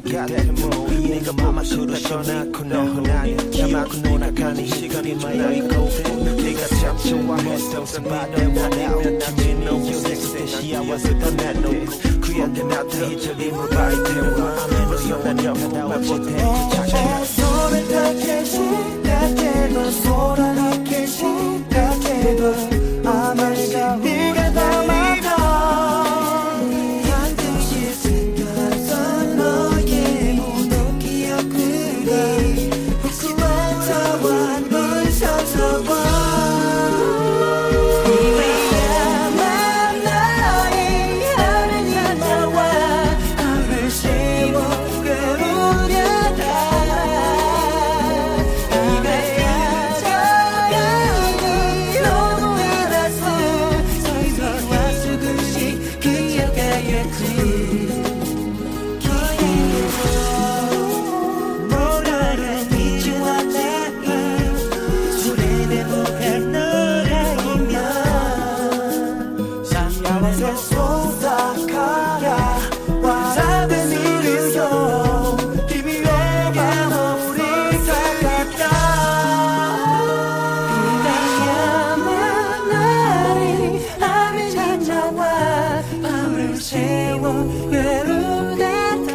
같아 뭐 네가 맘만 그러셔놓고 너 나는 참하고 놀아가는 시간이 있고 네가 참 좋아했어 바다와 나면 나는 너 요새 시야와서 떠나놓고 귀한데 나도 이절이 물바이 태워 너여난 영원한 못해 손을 닿게 시작해도 소란하게 시작해도 찾아와 밤을 새워 외로운 듯한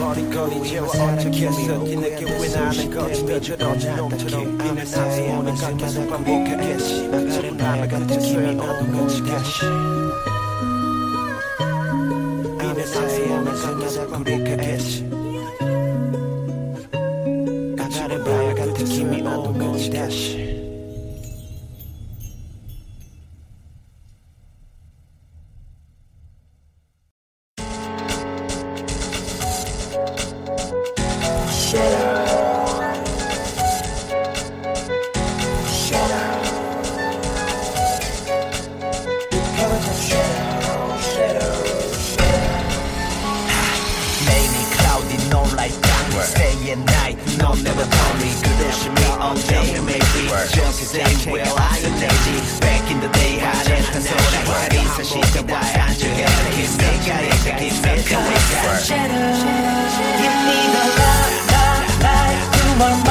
머리거리 채워 어떻겠어 뒤늦게 왜 나는 거지 너처럼 놈처럼 비는 사이에 오는 건 계속 반복하겠지 나가는 밤에 같은 힘이 오는 건지 다시 사이에 오는 건 계속 반복하겠지 나가는 밤에 같은 downward Stay at night, no never call me 그도심이 all day maybe Just say well isolated Back in the day 하랬던 소리 화리 사실과 산적에 내가 이렇게 생각했어 Give me the light, light, light You are my, my,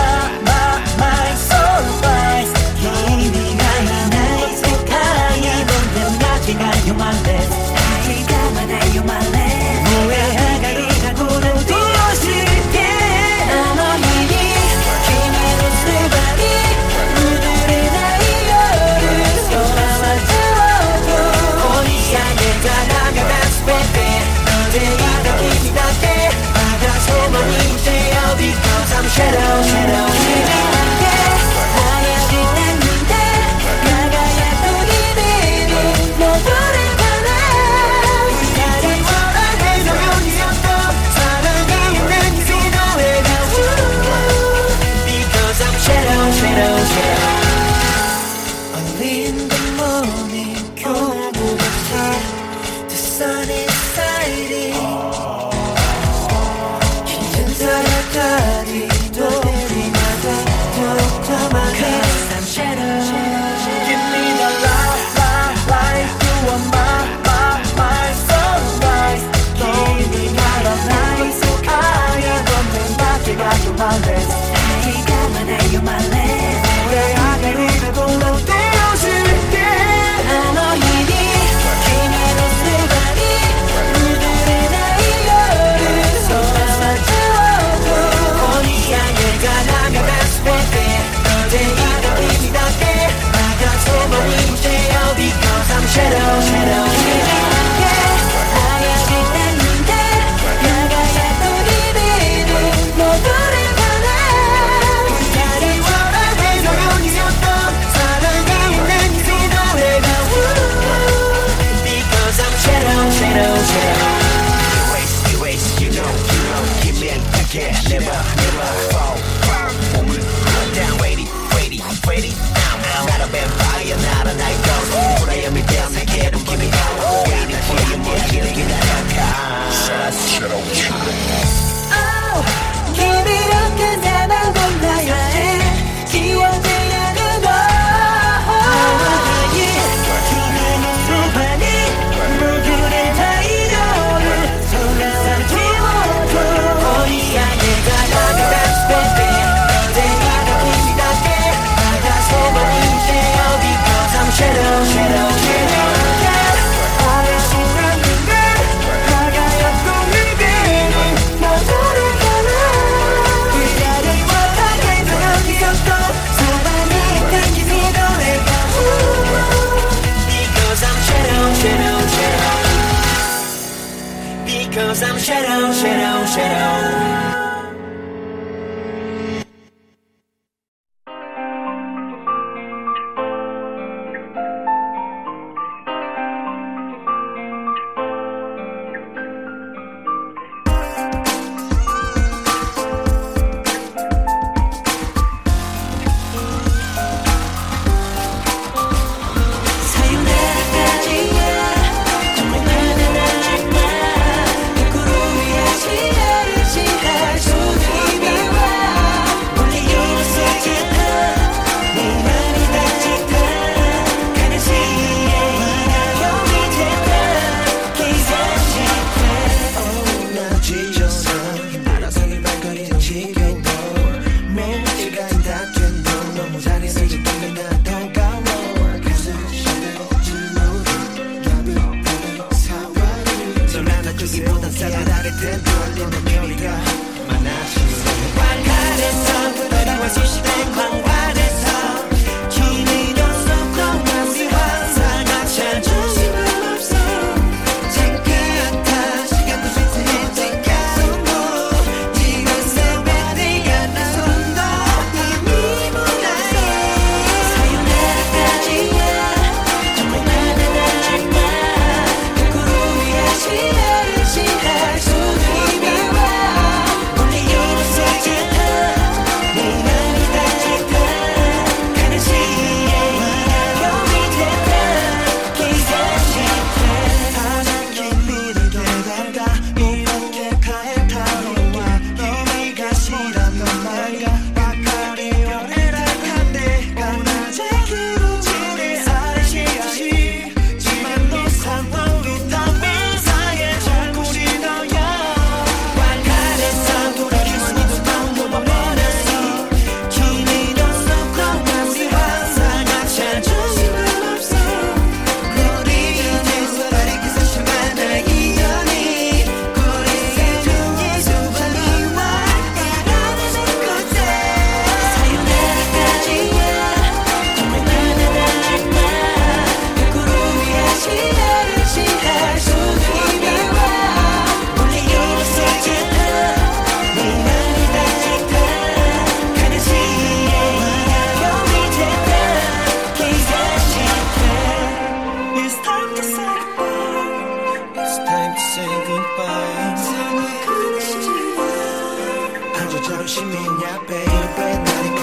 Don't you mean ya, baby? Not again.